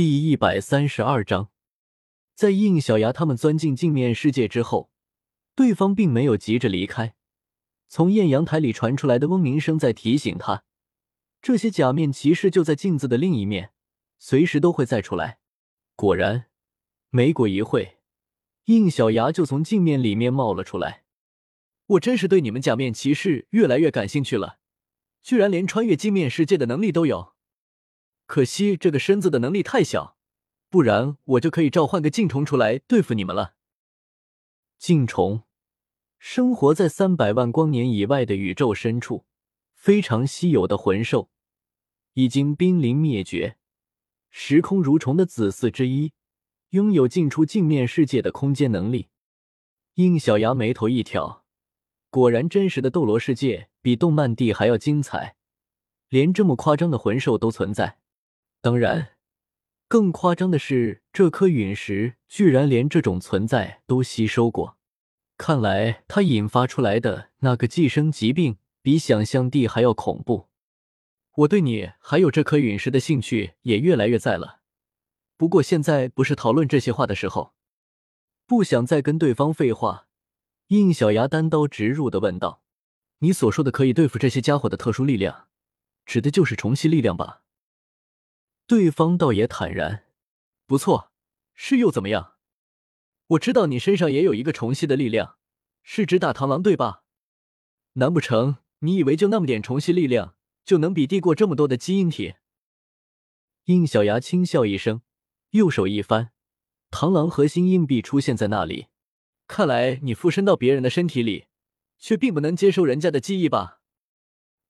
第一百三十二章，在应小牙他们钻进镜面世界之后，对方并没有急着离开。从艳阳台里传出来的嗡鸣声在提醒他，这些假面骑士就在镜子的另一面，随时都会再出来。果然，没过一会，应小牙就从镜面里面冒了出来。我真是对你们假面骑士越来越感兴趣了，居然连穿越镜面世界的能力都有。可惜这个身子的能力太小，不然我就可以召唤个镜虫出来对付你们了。镜虫生活在三百万光年以外的宇宙深处，非常稀有的魂兽，已经濒临灭绝。时空蠕虫的子嗣之一，拥有进出镜面世界的空间能力。应小牙眉头一挑，果然，真实的斗罗世界比动漫地还要精彩，连这么夸张的魂兽都存在。当然，更夸张的是，这颗陨石居然连这种存在都吸收过。看来，它引发出来的那个寄生疾病比想象地还要恐怖。我对你还有这颗陨石的兴趣也越来越在了。不过，现在不是讨论这些话的时候。不想再跟对方废话，应小牙单刀直入的问道：“你所说的可以对付这些家伙的特殊力量，指的就是虫系力量吧？”对方倒也坦然，不错，是又怎么样？我知道你身上也有一个虫系的力量，是只打螳螂对吧？难不成你以为就那么点虫系力量就能比敌过这么多的基因体？应小牙轻笑一声，右手一翻，螳螂核心硬币出现在那里。看来你附身到别人的身体里，却并不能接受人家的记忆吧？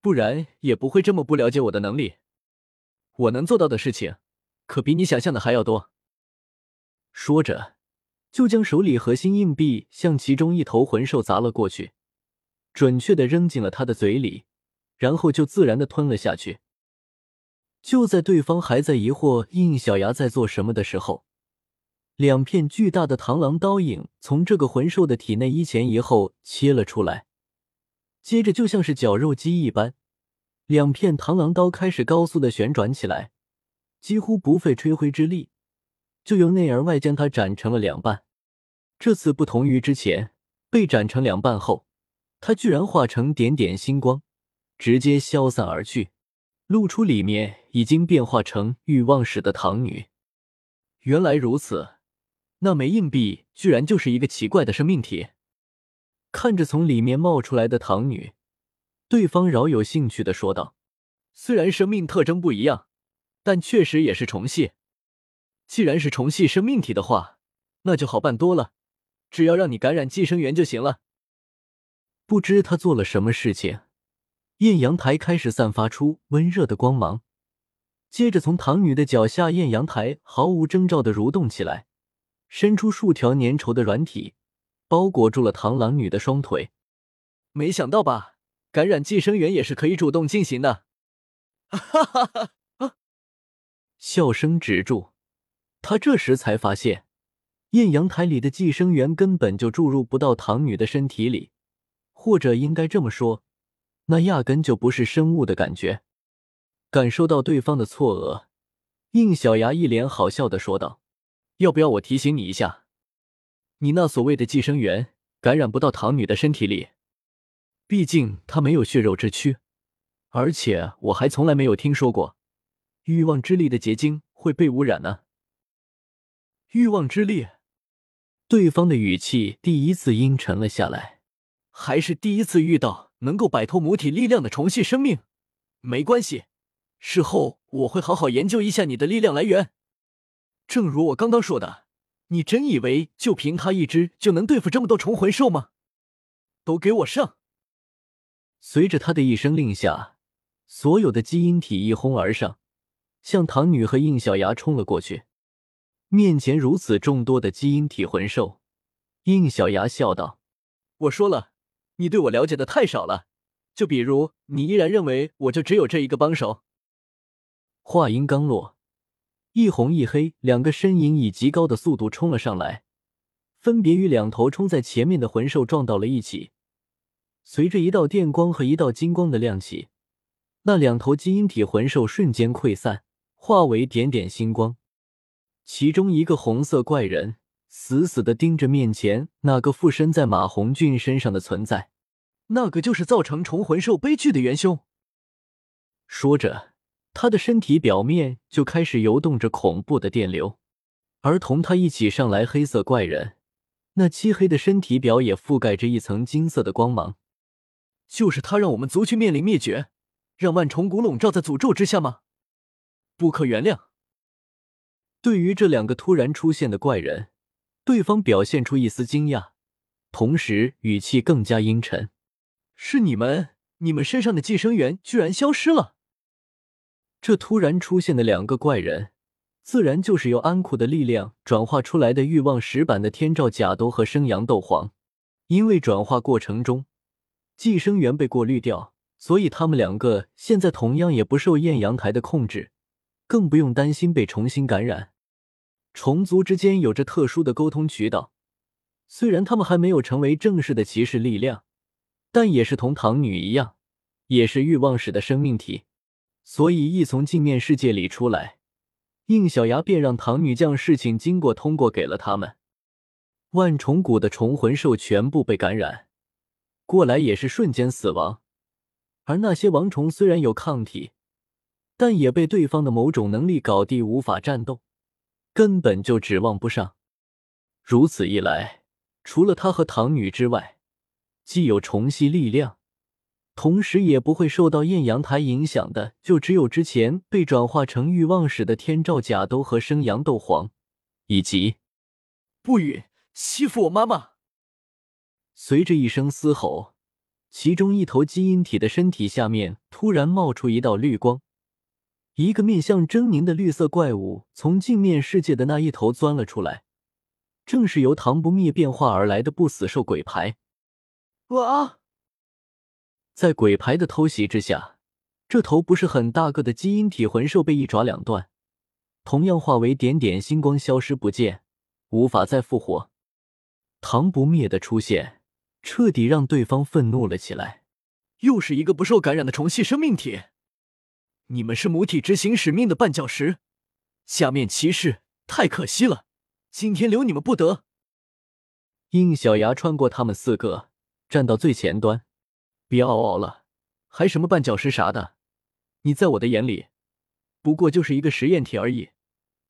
不然也不会这么不了解我的能力。我能做到的事情，可比你想象的还要多。说着，就将手里核心硬币向其中一头魂兽砸了过去，准确的扔进了他的嘴里，然后就自然的吞了下去。就在对方还在疑惑应小牙在做什么的时候，两片巨大的螳螂刀影从这个魂兽的体内一前一后切了出来，接着就像是绞肉机一般。两片螳螂刀开始高速的旋转起来，几乎不费吹灰之力，就由内而外将它斩成了两半。这次不同于之前被斩成两半后，它居然化成点点星光，直接消散而去，露出里面已经变化成欲望使的唐女。原来如此，那枚硬币居然就是一个奇怪的生命体。看着从里面冒出来的唐女。对方饶有兴趣的说道：“虽然生命特征不一样，但确实也是虫系。既然是虫系生命体的话，那就好办多了，只要让你感染寄生源就行了。”不知他做了什么事情，艳阳台开始散发出温热的光芒，接着从唐女的脚下，艳阳台毫无征兆的蠕动起来，伸出数条粘稠的软体，包裹住了螳螂女的双腿。没想到吧？感染寄生源也是可以主动进行的，哈哈哈！啊！笑声止住，他这时才发现，艳阳台里的寄生源根本就注入不到唐女的身体里，或者应该这么说，那压根就不是生物的感觉。感受到对方的错愕，应小牙一脸好笑的说道：“要不要我提醒你一下，你那所谓的寄生源感染不到唐女的身体里？”毕竟他没有血肉之躯，而且我还从来没有听说过欲望之力的结晶会被污染呢。欲望之力，对方的语气第一次阴沉了下来，还是第一次遇到能够摆脱母体力量的虫系生命。没关系，事后我会好好研究一下你的力量来源。正如我刚刚说的，你真以为就凭他一只就能对付这么多虫魂兽吗？都给我上！随着他的一声令下，所有的基因体一哄而上，向唐女和应小牙冲了过去。面前如此众多的基因体魂兽，应小牙笑道：“我说了，你对我了解的太少了。就比如，你依然认为我就只有这一个帮手。”话音刚落，一红一黑两个身影以极高的速度冲了上来，分别与两头冲在前面的魂兽撞到了一起。随着一道电光和一道金光的亮起，那两头基因体魂兽瞬间溃散，化为点点星光。其中一个红色怪人死死的盯着面前那个附身在马红俊身上的存在，那个就是造成虫魂兽悲剧的元凶。说着，他的身体表面就开始游动着恐怖的电流，而同他一起上来黑色怪人，那漆黑的身体表也覆盖着一层金色的光芒。就是他让我们族群面临灭绝，让万重谷笼罩在诅咒之下吗？不可原谅。对于这两个突然出现的怪人，对方表现出一丝惊讶，同时语气更加阴沉：“是你们，你们身上的寄生源居然消失了？”这突然出现的两个怪人，自然就是由安库的力量转化出来的欲望石版的天照甲斗和生阳斗皇，因为转化过程中。寄生源被过滤掉，所以他们两个现在同样也不受艳阳台的控制，更不用担心被重新感染。虫族之间有着特殊的沟通渠道，虽然他们还没有成为正式的骑士力量，但也是同唐女一样，也是欲望使的生命体。所以一从镜面世界里出来，应小牙便让唐女将事情经过通过给了他们。万重谷的虫魂兽全部被感染。过来也是瞬间死亡，而那些王虫虽然有抗体，但也被对方的某种能力搞定，无法战斗，根本就指望不上。如此一来，除了他和唐女之外，既有虫系力量，同时也不会受到艳阳台影响的，就只有之前被转化成欲望使的天照甲斗和生阳斗皇，以及不允欺负我妈妈。随着一声嘶吼，其中一头基因体的身体下面突然冒出一道绿光，一个面相狰狞的绿色怪物从镜面世界的那一头钻了出来，正是由唐不灭变化而来的不死兽鬼牌。哇！在鬼牌的偷袭之下，这头不是很大个的基因体魂兽被一爪两断，同样化为点点星光消失不见，无法再复活。唐不灭的出现。彻底让对方愤怒了起来，又是一个不受感染的虫系生命体。你们是母体执行使命的绊脚石，下面骑士太可惜了，今天留你们不得。应小牙穿过他们四个，站到最前端，别嗷嗷了，还什么绊脚石啥的，你在我的眼里，不过就是一个实验体而已，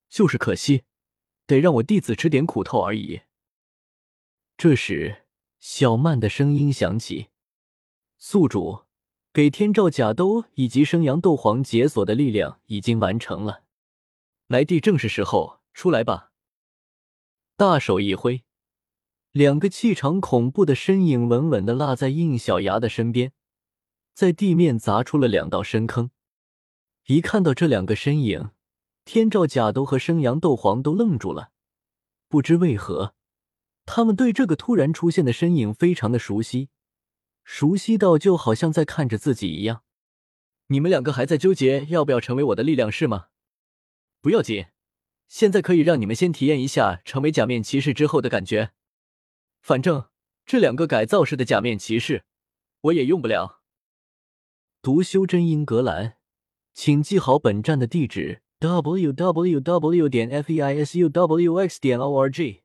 就是可惜，得让我弟子吃点苦头而已。这时。小曼的声音响起：“宿主，给天照甲都以及生阳斗皇解锁的力量已经完成了，来地正是时候，出来吧！”大手一挥，两个气场恐怖的身影稳稳的落在应小牙的身边，在地面砸出了两道深坑。一看到这两个身影，天照甲都和生阳斗皇都愣住了，不知为何。他们对这个突然出现的身影非常的熟悉，熟悉到就好像在看着自己一样。你们两个还在纠结要不要成为我的力量是吗？不要紧，现在可以让你们先体验一下成为假面骑士之后的感觉。反正这两个改造式的假面骑士，我也用不了。读修真英格兰，请记好本站的地址：w w w. 点 f e i s u w x. 点 o r g。